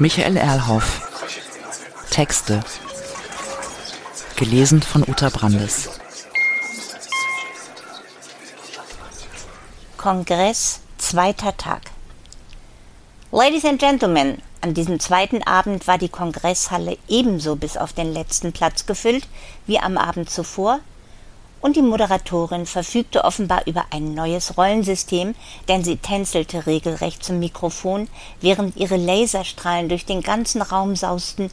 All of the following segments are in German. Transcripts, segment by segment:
Michael Erlhoff. Texte. Gelesen von Uta Brandes. Kongress, zweiter Tag. Ladies and Gentlemen, an diesem zweiten Abend war die Kongresshalle ebenso bis auf den letzten Platz gefüllt wie am Abend zuvor, und die Moderatorin verfügte offenbar über ein neues Rollensystem, denn sie tänzelte regelrecht zum Mikrofon, während ihre Laserstrahlen durch den ganzen Raum sausten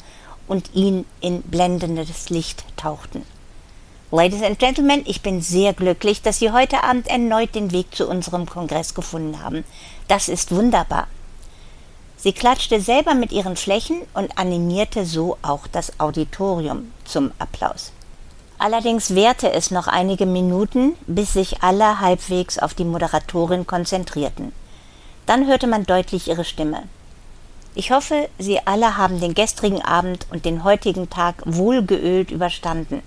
und ihn in blendendes Licht tauchten. Ladies and Gentlemen, ich bin sehr glücklich, dass Sie heute Abend erneut den Weg zu unserem Kongress gefunden haben. Das ist wunderbar. Sie klatschte selber mit ihren Flächen und animierte so auch das Auditorium zum Applaus. Allerdings währte es noch einige Minuten, bis sich alle halbwegs auf die Moderatorin konzentrierten. Dann hörte man deutlich ihre Stimme. Ich hoffe, Sie alle haben den gestrigen Abend und den heutigen Tag wohlgeölt überstanden.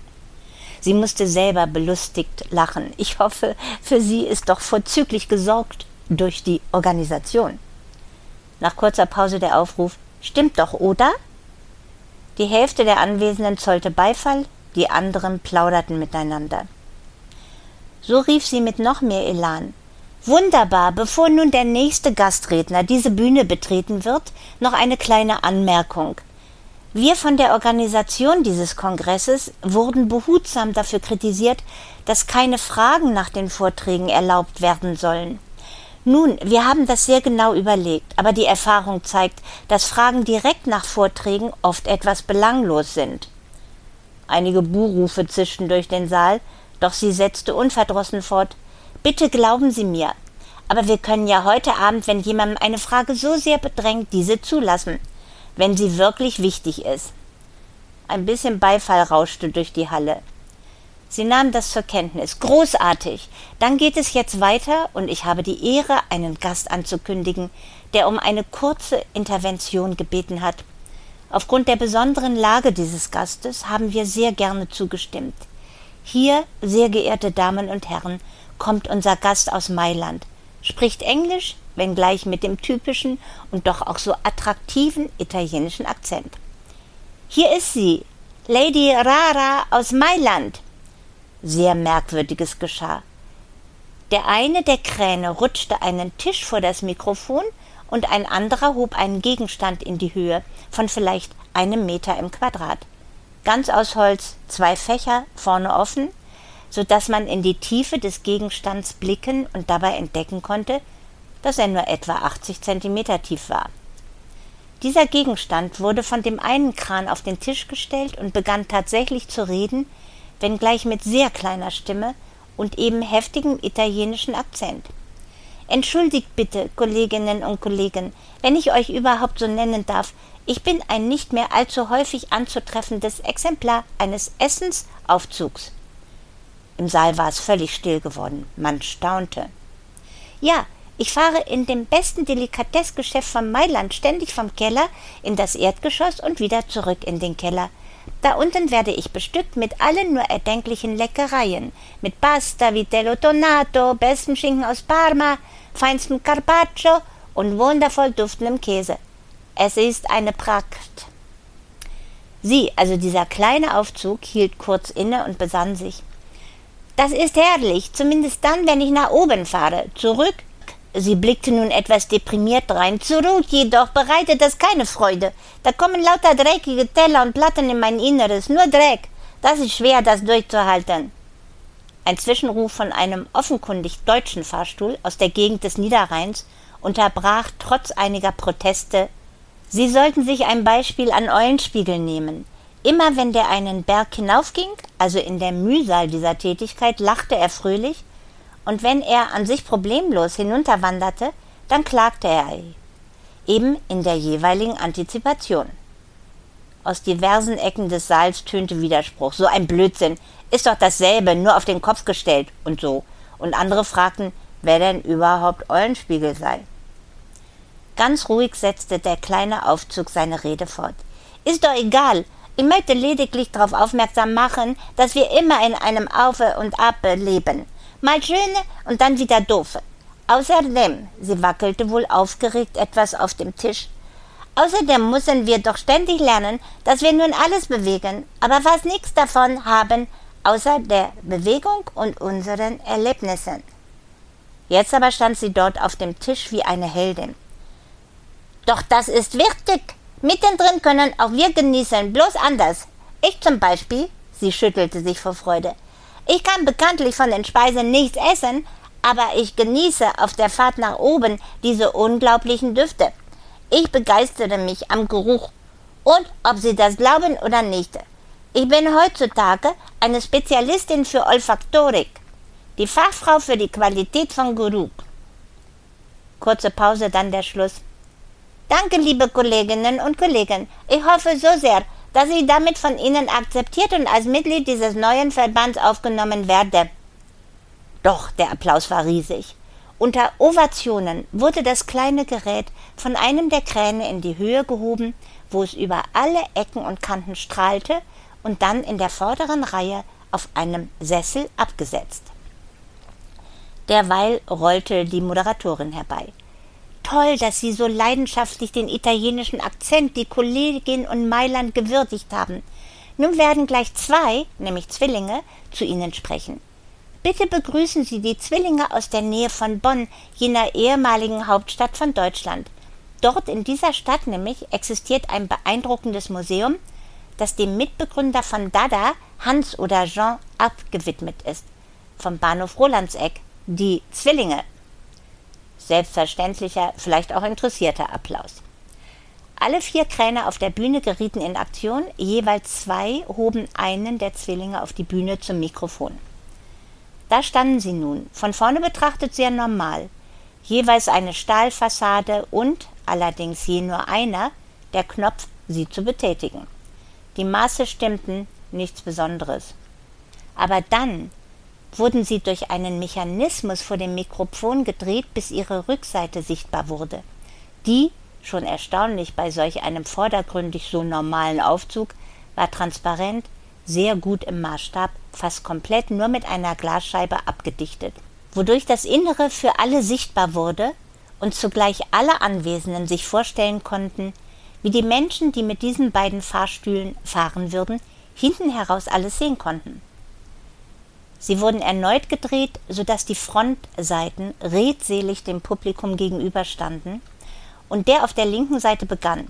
Sie musste selber belustigt lachen. Ich hoffe, für sie ist doch vorzüglich gesorgt durch die Organisation. Nach kurzer Pause der Aufruf Stimmt doch, oder? Die Hälfte der Anwesenden zollte Beifall, die anderen plauderten miteinander. So rief sie mit noch mehr Elan Wunderbar, bevor nun der nächste Gastredner diese Bühne betreten wird, noch eine kleine Anmerkung. Wir von der Organisation dieses Kongresses wurden behutsam dafür kritisiert, dass keine Fragen nach den Vorträgen erlaubt werden sollen. Nun, wir haben das sehr genau überlegt, aber die Erfahrung zeigt, dass Fragen direkt nach Vorträgen oft etwas belanglos sind. Einige Buhrufe zischten durch den Saal, doch sie setzte unverdrossen fort Bitte glauben Sie mir, aber wir können ja heute Abend, wenn jemandem eine Frage so sehr bedrängt, diese zulassen wenn sie wirklich wichtig ist. Ein bisschen Beifall rauschte durch die Halle. Sie nahm das zur Kenntnis. Großartig. Dann geht es jetzt weiter und ich habe die Ehre, einen Gast anzukündigen, der um eine kurze Intervention gebeten hat. Aufgrund der besonderen Lage dieses Gastes haben wir sehr gerne zugestimmt. Hier, sehr geehrte Damen und Herren, kommt unser Gast aus Mailand, spricht Englisch, wenngleich mit dem typischen und doch auch so attraktiven italienischen Akzent. Hier ist sie, Lady Rara aus Mailand. Sehr Merkwürdiges geschah. Der eine der Kräne rutschte einen Tisch vor das Mikrofon und ein anderer hob einen Gegenstand in die Höhe von vielleicht einem Meter im Quadrat. Ganz aus Holz, zwei Fächer, vorne offen, so dass man in die Tiefe des Gegenstands blicken und dabei entdecken konnte, dass er nur etwa 80 Zentimeter tief war. Dieser Gegenstand wurde von dem einen Kran auf den Tisch gestellt und begann tatsächlich zu reden, wenngleich mit sehr kleiner Stimme und eben heftigem italienischen Akzent. Entschuldigt bitte, Kolleginnen und Kollegen, wenn ich euch überhaupt so nennen darf, ich bin ein nicht mehr allzu häufig anzutreffendes Exemplar eines Essensaufzugs. Im Saal war es völlig still geworden. Man staunte. Ja, ich fahre in dem besten Delikatessgeschäft von Mailand ständig vom Keller in das Erdgeschoss und wieder zurück in den Keller. Da unten werde ich bestückt mit allen nur erdenklichen Leckereien, mit Pasta, Vitello Tonato, besten Schinken aus Parma, feinstem Carpaccio und wundervoll duftendem Käse. Es ist eine Pracht. Sie, also dieser kleine Aufzug, hielt kurz inne und besann sich. Das ist herrlich, zumindest dann, wenn ich nach oben fahre. Zurück Sie blickte nun etwas deprimiert drein. Zurück jedoch bereitet das keine Freude. Da kommen lauter dreckige Teller und Platten in mein Inneres. Nur Dreck. Das ist schwer, das durchzuhalten. Ein Zwischenruf von einem offenkundig deutschen Fahrstuhl aus der Gegend des Niederrheins unterbrach trotz einiger Proteste. Sie sollten sich ein Beispiel an Eulenspiegel nehmen. Immer wenn der einen Berg hinaufging, also in der Mühsal dieser Tätigkeit, lachte er fröhlich und wenn er an sich problemlos hinunterwanderte, dann klagte er eben in der jeweiligen Antizipation. Aus diversen Ecken des Saals tönte Widerspruch. So ein Blödsinn. Ist doch dasselbe, nur auf den Kopf gestellt und so. Und andere fragten, wer denn überhaupt Eulenspiegel sei. Ganz ruhig setzte der kleine Aufzug seine Rede fort. Ist doch egal. Ich möchte lediglich darauf aufmerksam machen, dass wir immer in einem Auf und Ab leben mal schöne und dann wieder doofe. Außerdem, sie wackelte wohl aufgeregt etwas auf dem Tisch, Außerdem müssen wir doch ständig lernen, dass wir nun alles bewegen, aber fast nichts davon haben, außer der Bewegung und unseren Erlebnissen. Jetzt aber stand sie dort auf dem Tisch wie eine Heldin. Doch das ist wichtig. Mittendrin können auch wir genießen, bloß anders. Ich zum Beispiel, sie schüttelte sich vor Freude. Ich kann bekanntlich von den Speisen nichts essen, aber ich genieße auf der Fahrt nach oben diese unglaublichen Düfte. Ich begeistere mich am Geruch. Und ob Sie das glauben oder nicht, ich bin heutzutage eine Spezialistin für Olfaktorik, die Fachfrau für die Qualität von Geruch. Kurze Pause, dann der Schluss. Danke, liebe Kolleginnen und Kollegen. Ich hoffe so sehr, dass ich damit von Ihnen akzeptiert und als Mitglied dieses neuen Verbands aufgenommen werde. Doch der Applaus war riesig. Unter Ovationen wurde das kleine Gerät von einem der Kräne in die Höhe gehoben, wo es über alle Ecken und Kanten strahlte und dann in der vorderen Reihe auf einem Sessel abgesetzt. Derweil rollte die Moderatorin herbei. Toll, dass Sie so leidenschaftlich den italienischen Akzent, die Kollegin und Mailand gewürdigt haben. Nun werden gleich zwei, nämlich Zwillinge, zu Ihnen sprechen. Bitte begrüßen Sie die Zwillinge aus der Nähe von Bonn, jener ehemaligen Hauptstadt von Deutschland. Dort in dieser Stadt nämlich existiert ein beeindruckendes Museum, das dem Mitbegründer von Dada, Hans oder Jean, abgewidmet ist. Vom Bahnhof Rolandseck, die Zwillinge Selbstverständlicher, vielleicht auch interessierter Applaus. Alle vier Kräne auf der Bühne gerieten in Aktion, jeweils zwei hoben einen der Zwillinge auf die Bühne zum Mikrofon. Da standen sie nun, von vorne betrachtet sehr normal, jeweils eine Stahlfassade und, allerdings je nur einer, der Knopf, sie zu betätigen. Die Maße stimmten, nichts Besonderes. Aber dann, wurden sie durch einen Mechanismus vor dem Mikrofon gedreht, bis ihre Rückseite sichtbar wurde. Die, schon erstaunlich bei solch einem vordergründig so normalen Aufzug, war transparent, sehr gut im Maßstab, fast komplett nur mit einer Glasscheibe abgedichtet, wodurch das Innere für alle sichtbar wurde und zugleich alle Anwesenden sich vorstellen konnten, wie die Menschen, die mit diesen beiden Fahrstühlen fahren würden, hinten heraus alles sehen konnten. Sie wurden erneut gedreht, sodass die Frontseiten redselig dem Publikum gegenüberstanden, und der auf der linken Seite begann.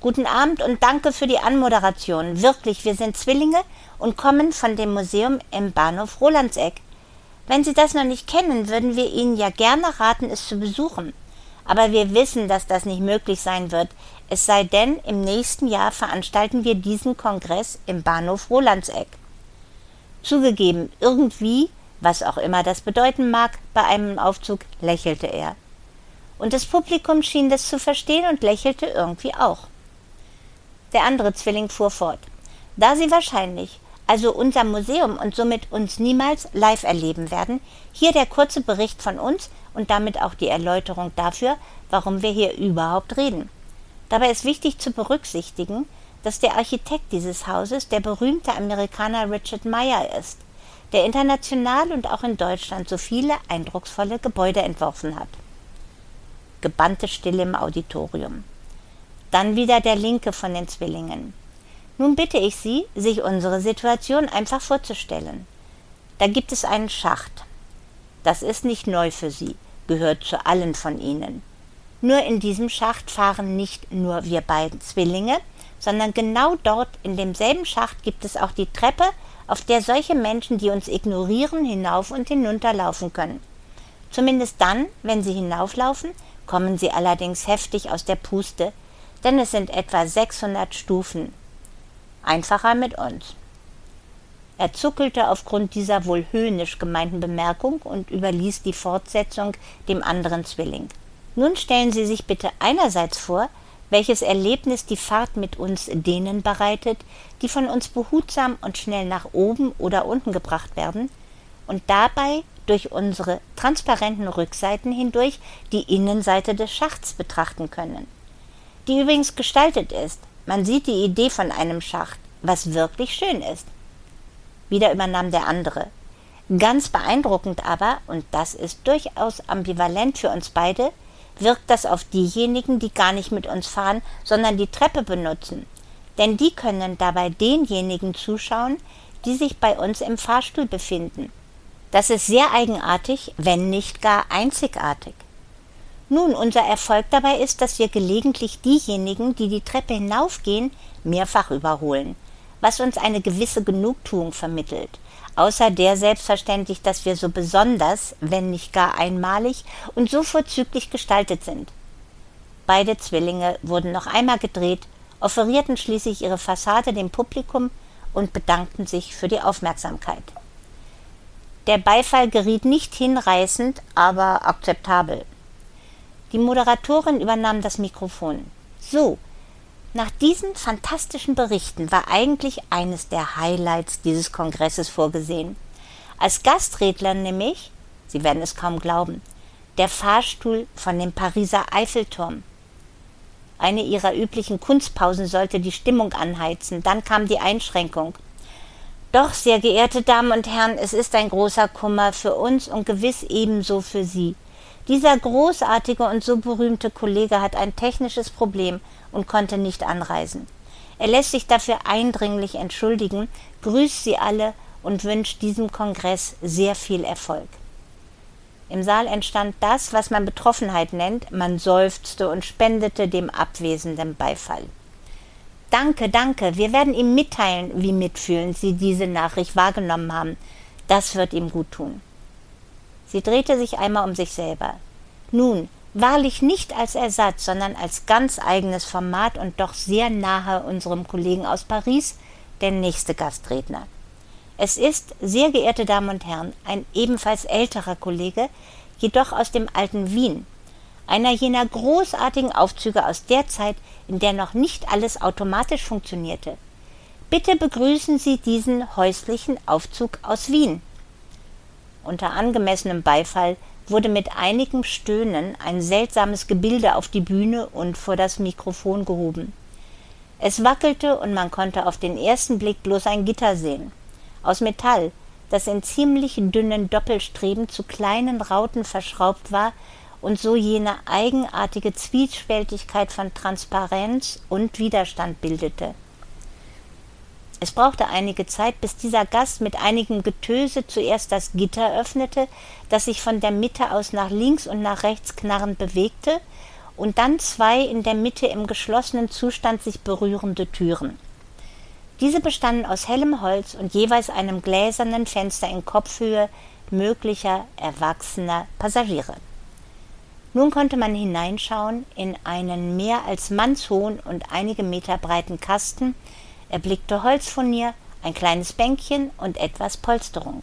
Guten Abend und danke für die Anmoderation. Wirklich, wir sind Zwillinge und kommen von dem Museum im Bahnhof Rolandseck. Wenn Sie das noch nicht kennen, würden wir Ihnen ja gerne raten, es zu besuchen. Aber wir wissen, dass das nicht möglich sein wird, es sei denn, im nächsten Jahr veranstalten wir diesen Kongress im Bahnhof Rolandseck. Zugegeben, irgendwie, was auch immer das bedeuten mag, bei einem Aufzug lächelte er. Und das Publikum schien das zu verstehen und lächelte irgendwie auch. Der andere Zwilling fuhr fort. Da Sie wahrscheinlich, also unser Museum und somit uns niemals live erleben werden, hier der kurze Bericht von uns und damit auch die Erläuterung dafür, warum wir hier überhaupt reden. Dabei ist wichtig zu berücksichtigen, dass der Architekt dieses Hauses der berühmte Amerikaner Richard Meyer ist, der international und auch in Deutschland so viele eindrucksvolle Gebäude entworfen hat. Gebannte Stille im Auditorium. Dann wieder der linke von den Zwillingen. Nun bitte ich Sie, sich unsere Situation einfach vorzustellen. Da gibt es einen Schacht. Das ist nicht neu für Sie, gehört zu allen von Ihnen. Nur in diesem Schacht fahren nicht nur wir beiden Zwillinge, sondern genau dort in demselben Schacht gibt es auch die Treppe, auf der solche Menschen, die uns ignorieren, hinauf und hinunter laufen können. Zumindest dann, wenn sie hinauflaufen, kommen sie allerdings heftig aus der Puste, denn es sind etwa 600 Stufen. Einfacher mit uns. Er zuckelte aufgrund dieser wohl höhnisch gemeinten Bemerkung und überließ die Fortsetzung dem anderen Zwilling. Nun stellen Sie sich bitte einerseits vor, welches Erlebnis die Fahrt mit uns denen bereitet, die von uns behutsam und schnell nach oben oder unten gebracht werden und dabei durch unsere transparenten Rückseiten hindurch die Innenseite des Schachts betrachten können, die übrigens gestaltet ist. Man sieht die Idee von einem Schacht, was wirklich schön ist. Wieder übernahm der andere. Ganz beeindruckend aber, und das ist durchaus ambivalent für uns beide, wirkt das auf diejenigen, die gar nicht mit uns fahren, sondern die Treppe benutzen. Denn die können dabei denjenigen zuschauen, die sich bei uns im Fahrstuhl befinden. Das ist sehr eigenartig, wenn nicht gar einzigartig. Nun, unser Erfolg dabei ist, dass wir gelegentlich diejenigen, die die Treppe hinaufgehen, mehrfach überholen, was uns eine gewisse Genugtuung vermittelt, außer der selbstverständlich, dass wir so besonders, wenn nicht gar einmalig und so vorzüglich gestaltet sind. Beide Zwillinge wurden noch einmal gedreht, offerierten schließlich ihre Fassade dem Publikum und bedankten sich für die Aufmerksamkeit. Der Beifall geriet nicht hinreißend, aber akzeptabel. Die Moderatorin übernahm das Mikrofon. So, nach diesen fantastischen Berichten war eigentlich eines der Highlights dieses Kongresses vorgesehen. Als Gastredner nämlich, Sie werden es kaum glauben, der Fahrstuhl von dem Pariser Eiffelturm. Eine ihrer üblichen Kunstpausen sollte die Stimmung anheizen, dann kam die Einschränkung. Doch, sehr geehrte Damen und Herren, es ist ein großer Kummer für uns und gewiss ebenso für Sie. Dieser großartige und so berühmte Kollege hat ein technisches Problem und konnte nicht anreisen. Er lässt sich dafür eindringlich entschuldigen, grüßt Sie alle und wünscht diesem Kongress sehr viel Erfolg. Im Saal entstand das, was man Betroffenheit nennt, man seufzte und spendete dem Abwesenden Beifall. Danke, danke, wir werden ihm mitteilen, wie mitfühlend Sie diese Nachricht wahrgenommen haben. Das wird ihm gut tun. Sie drehte sich einmal um sich selber. Nun, wahrlich nicht als Ersatz, sondern als ganz eigenes Format und doch sehr nahe unserem Kollegen aus Paris, der nächste Gastredner. Es ist, sehr geehrte Damen und Herren, ein ebenfalls älterer Kollege, jedoch aus dem alten Wien, einer jener großartigen Aufzüge aus der Zeit, in der noch nicht alles automatisch funktionierte. Bitte begrüßen Sie diesen häuslichen Aufzug aus Wien. Unter angemessenem Beifall wurde mit einigem Stöhnen ein seltsames Gebilde auf die Bühne und vor das Mikrofon gehoben. Es wackelte und man konnte auf den ersten Blick bloß ein Gitter sehen. Aus Metall, das in ziemlich dünnen Doppelstreben zu kleinen Rauten verschraubt war und so jene eigenartige Zwiespältigkeit von Transparenz und Widerstand bildete. Es brauchte einige Zeit, bis dieser Gast mit einigem Getöse zuerst das Gitter öffnete, das sich von der Mitte aus nach links und nach rechts knarrend bewegte, und dann zwei in der Mitte im geschlossenen Zustand sich berührende Türen. Diese bestanden aus hellem Holz und jeweils einem gläsernen Fenster in Kopfhöhe möglicher erwachsener Passagiere. Nun konnte man hineinschauen in einen mehr als mannshohen und einige Meter breiten Kasten, er blickte Holzfurnier, ein kleines Bänkchen und etwas Polsterung.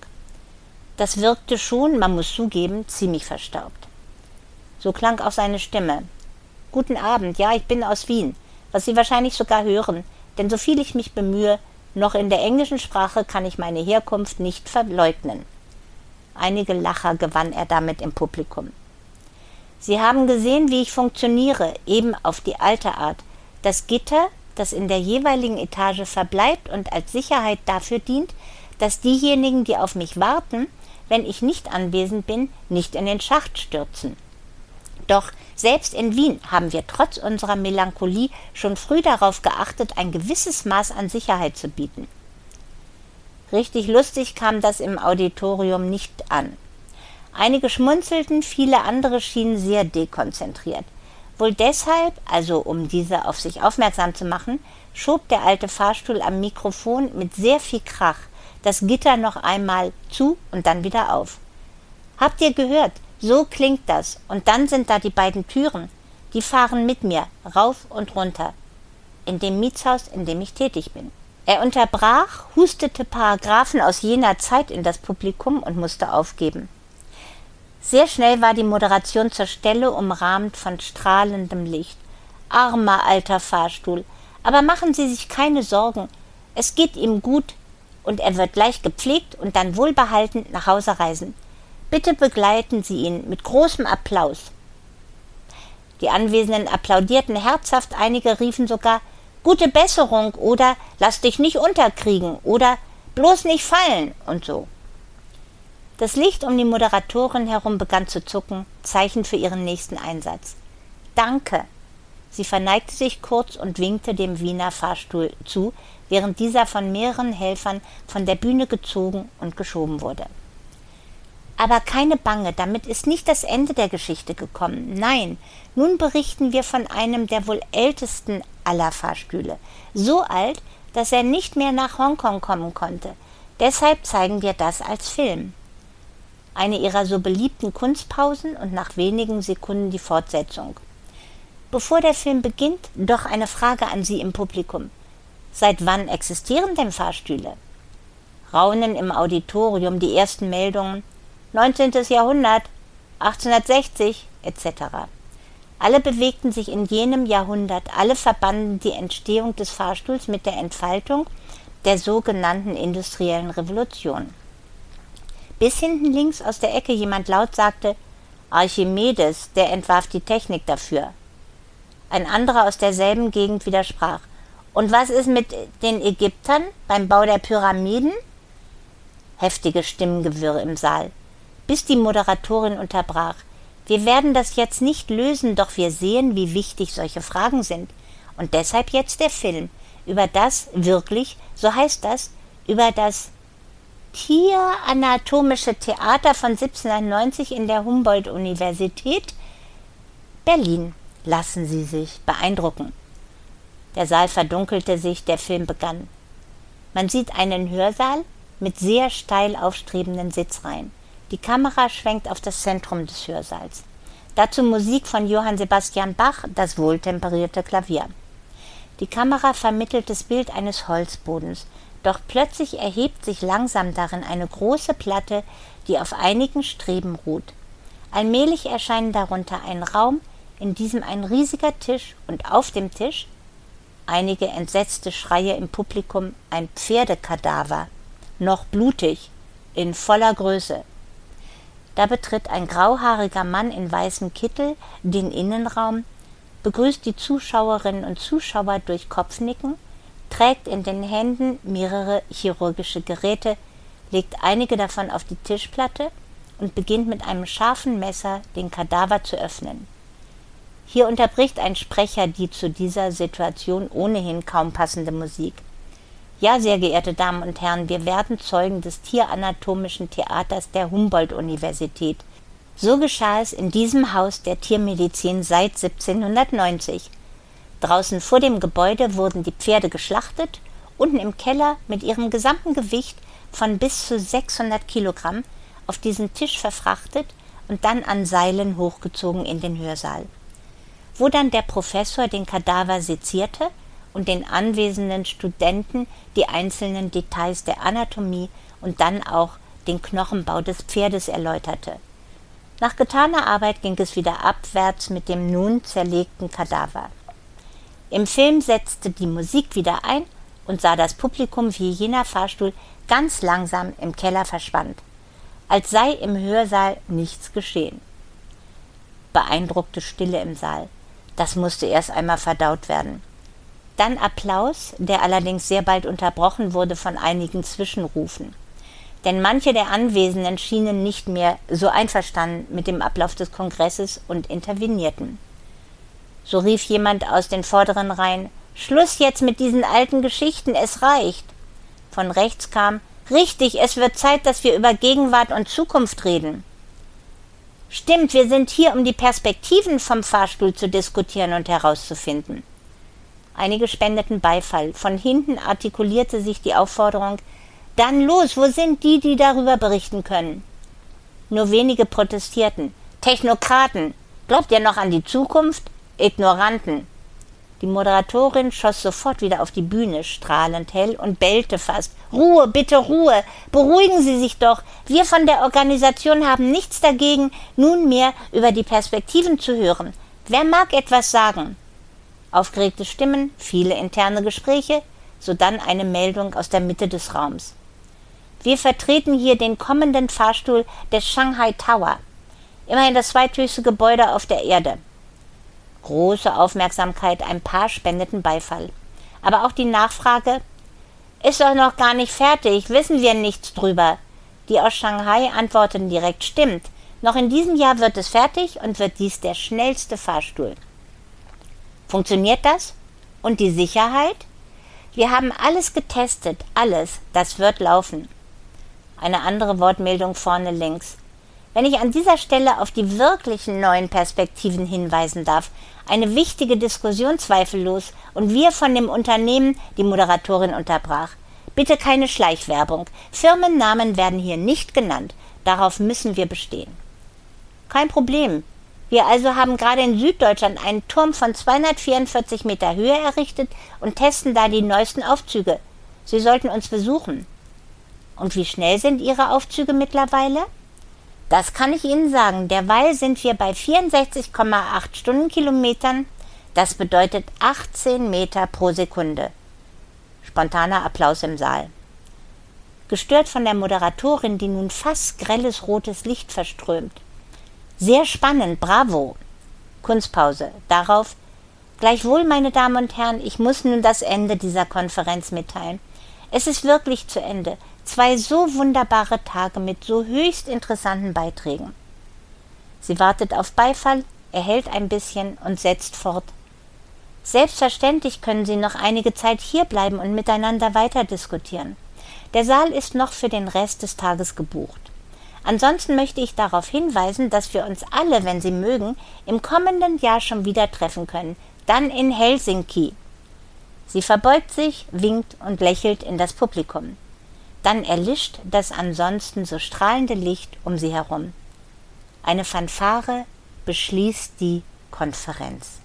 Das wirkte schon, man muss zugeben, ziemlich verstaubt. So klang auch seine Stimme. Guten Abend, ja, ich bin aus Wien, was Sie wahrscheinlich sogar hören, denn so viel ich mich bemühe, noch in der englischen Sprache kann ich meine Herkunft nicht verleugnen. Einige Lacher gewann er damit im Publikum. Sie haben gesehen, wie ich funktioniere, eben auf die alte Art. Das Gitter, das in der jeweiligen Etage verbleibt und als Sicherheit dafür dient, dass diejenigen, die auf mich warten, wenn ich nicht anwesend bin, nicht in den Schacht stürzen. Doch selbst in Wien haben wir trotz unserer Melancholie schon früh darauf geachtet, ein gewisses Maß an Sicherheit zu bieten. Richtig lustig kam das im Auditorium nicht an. Einige schmunzelten, viele andere schienen sehr dekonzentriert. Wohl deshalb, also um diese auf sich aufmerksam zu machen, schob der alte Fahrstuhl am Mikrofon mit sehr viel Krach das Gitter noch einmal zu und dann wieder auf. Habt ihr gehört? So klingt das. Und dann sind da die beiden Türen. Die fahren mit mir rauf und runter. In dem Mietshaus, in dem ich tätig bin. Er unterbrach, hustete Paragraphen aus jener Zeit in das Publikum und musste aufgeben. Sehr schnell war die Moderation zur Stelle umrahmt von strahlendem Licht. Armer alter Fahrstuhl. Aber machen Sie sich keine Sorgen. Es geht ihm gut und er wird gleich gepflegt und dann wohlbehalten nach Hause reisen. Bitte begleiten Sie ihn mit großem Applaus. Die Anwesenden applaudierten herzhaft, einige riefen sogar Gute Besserung oder Lass dich nicht unterkriegen oder Bloß nicht fallen und so. Das Licht um die Moderatorin herum begann zu zucken, Zeichen für ihren nächsten Einsatz. Danke. Sie verneigte sich kurz und winkte dem Wiener Fahrstuhl zu, während dieser von mehreren Helfern von der Bühne gezogen und geschoben wurde. Aber keine Bange, damit ist nicht das Ende der Geschichte gekommen. Nein, nun berichten wir von einem der wohl ältesten aller Fahrstühle. So alt, dass er nicht mehr nach Hongkong kommen konnte. Deshalb zeigen wir das als Film. Eine ihrer so beliebten Kunstpausen und nach wenigen Sekunden die Fortsetzung. Bevor der Film beginnt, doch eine Frage an Sie im Publikum. Seit wann existieren denn Fahrstühle? Raunen im Auditorium die ersten Meldungen. 19. Jahrhundert, 1860 etc. Alle bewegten sich in jenem Jahrhundert, alle verbanden die Entstehung des Fahrstuhls mit der Entfaltung der sogenannten industriellen Revolution. Bis hinten links aus der Ecke jemand laut sagte, Archimedes, der entwarf die Technik dafür. Ein anderer aus derselben Gegend widersprach. Und was ist mit den Ägyptern beim Bau der Pyramiden? Heftige Stimmengewirr im Saal bis die Moderatorin unterbrach. Wir werden das jetzt nicht lösen, doch wir sehen, wie wichtig solche Fragen sind. Und deshalb jetzt der Film über das wirklich, so heißt das, über das Tieranatomische Theater von 1790 in der Humboldt-Universität Berlin. Lassen Sie sich beeindrucken. Der Saal verdunkelte sich, der Film begann. Man sieht einen Hörsaal mit sehr steil aufstrebenden Sitzreihen. Die Kamera schwenkt auf das Zentrum des Hörsaals. Dazu Musik von Johann Sebastian Bach, das wohltemperierte Klavier. Die Kamera vermittelt das Bild eines Holzbodens, doch plötzlich erhebt sich langsam darin eine große Platte, die auf einigen Streben ruht. Allmählich erscheint darunter ein Raum, in diesem ein riesiger Tisch und auf dem Tisch einige entsetzte Schreie im Publikum, ein Pferdekadaver, noch blutig, in voller Größe, da betritt ein grauhaariger Mann in weißem Kittel den Innenraum, begrüßt die Zuschauerinnen und Zuschauer durch Kopfnicken, trägt in den Händen mehrere chirurgische Geräte, legt einige davon auf die Tischplatte und beginnt mit einem scharfen Messer den Kadaver zu öffnen. Hier unterbricht ein Sprecher die zu dieser Situation ohnehin kaum passende Musik. Ja, sehr geehrte Damen und Herren, wir werden Zeugen des tieranatomischen Theaters der Humboldt-Universität. So geschah es in diesem Haus der Tiermedizin seit 1790. Draußen vor dem Gebäude wurden die Pferde geschlachtet, unten im Keller mit ihrem gesamten Gewicht von bis zu 600 Kilogramm auf diesen Tisch verfrachtet und dann an Seilen hochgezogen in den Hörsaal. Wo dann der Professor den Kadaver sezierte, und den anwesenden Studenten die einzelnen Details der Anatomie und dann auch den Knochenbau des Pferdes erläuterte. Nach getaner Arbeit ging es wieder abwärts mit dem nun zerlegten Kadaver. Im Film setzte die Musik wieder ein und sah das Publikum wie jener Fahrstuhl ganz langsam im Keller verschwand, als sei im Hörsaal nichts geschehen. Beeindruckte Stille im Saal. Das musste erst einmal verdaut werden. Dann Applaus, der allerdings sehr bald unterbrochen wurde von einigen Zwischenrufen. Denn manche der Anwesenden schienen nicht mehr so einverstanden mit dem Ablauf des Kongresses und intervenierten. So rief jemand aus den vorderen Reihen Schluss jetzt mit diesen alten Geschichten, es reicht. Von rechts kam Richtig, es wird Zeit, dass wir über Gegenwart und Zukunft reden. Stimmt, wir sind hier, um die Perspektiven vom Fahrstuhl zu diskutieren und herauszufinden. Einige spendeten Beifall. Von hinten artikulierte sich die Aufforderung Dann los, wo sind die, die darüber berichten können? Nur wenige protestierten. Technokraten. Glaubt ihr noch an die Zukunft? Ignoranten. Die Moderatorin schoss sofort wieder auf die Bühne, strahlend hell, und bellte fast. Ruhe, bitte Ruhe. Beruhigen Sie sich doch. Wir von der Organisation haben nichts dagegen, nunmehr über die Perspektiven zu hören. Wer mag etwas sagen? Aufgeregte Stimmen, viele interne Gespräche, sodann eine Meldung aus der Mitte des Raums. Wir vertreten hier den kommenden Fahrstuhl des Shanghai Tower, immerhin das zweithöchste Gebäude auf der Erde. Große Aufmerksamkeit, ein paar spendeten Beifall. Aber auch die Nachfrage ist doch noch gar nicht fertig, wissen wir nichts drüber. Die aus Shanghai antworteten direkt stimmt. Noch in diesem Jahr wird es fertig und wird dies der schnellste Fahrstuhl. Funktioniert das? Und die Sicherheit? Wir haben alles getestet, alles, das wird laufen. Eine andere Wortmeldung vorne links. Wenn ich an dieser Stelle auf die wirklichen neuen Perspektiven hinweisen darf, eine wichtige Diskussion zweifellos und wir von dem Unternehmen, die Moderatorin unterbrach. Bitte keine Schleichwerbung. Firmennamen werden hier nicht genannt. Darauf müssen wir bestehen. Kein Problem. Wir also haben gerade in Süddeutschland einen Turm von 244 Meter Höhe errichtet und testen da die neuesten Aufzüge. Sie sollten uns besuchen. Und wie schnell sind Ihre Aufzüge mittlerweile? Das kann ich Ihnen sagen. Derweil sind wir bei 64,8 Stundenkilometern. Das bedeutet 18 Meter pro Sekunde. Spontaner Applaus im Saal. Gestört von der Moderatorin, die nun fast grelles rotes Licht verströmt. Sehr spannend, bravo. Kunstpause. Darauf Gleichwohl, meine Damen und Herren, ich muss nun das Ende dieser Konferenz mitteilen. Es ist wirklich zu Ende. Zwei so wunderbare Tage mit so höchst interessanten Beiträgen. Sie wartet auf Beifall, erhält ein bisschen und setzt fort. Selbstverständlich können Sie noch einige Zeit hierbleiben und miteinander weiter diskutieren. Der Saal ist noch für den Rest des Tages gebucht. Ansonsten möchte ich darauf hinweisen, dass wir uns alle, wenn Sie mögen, im kommenden Jahr schon wieder treffen können, dann in Helsinki. Sie verbeugt sich, winkt und lächelt in das Publikum. Dann erlischt das ansonsten so strahlende Licht um sie herum. Eine Fanfare beschließt die Konferenz.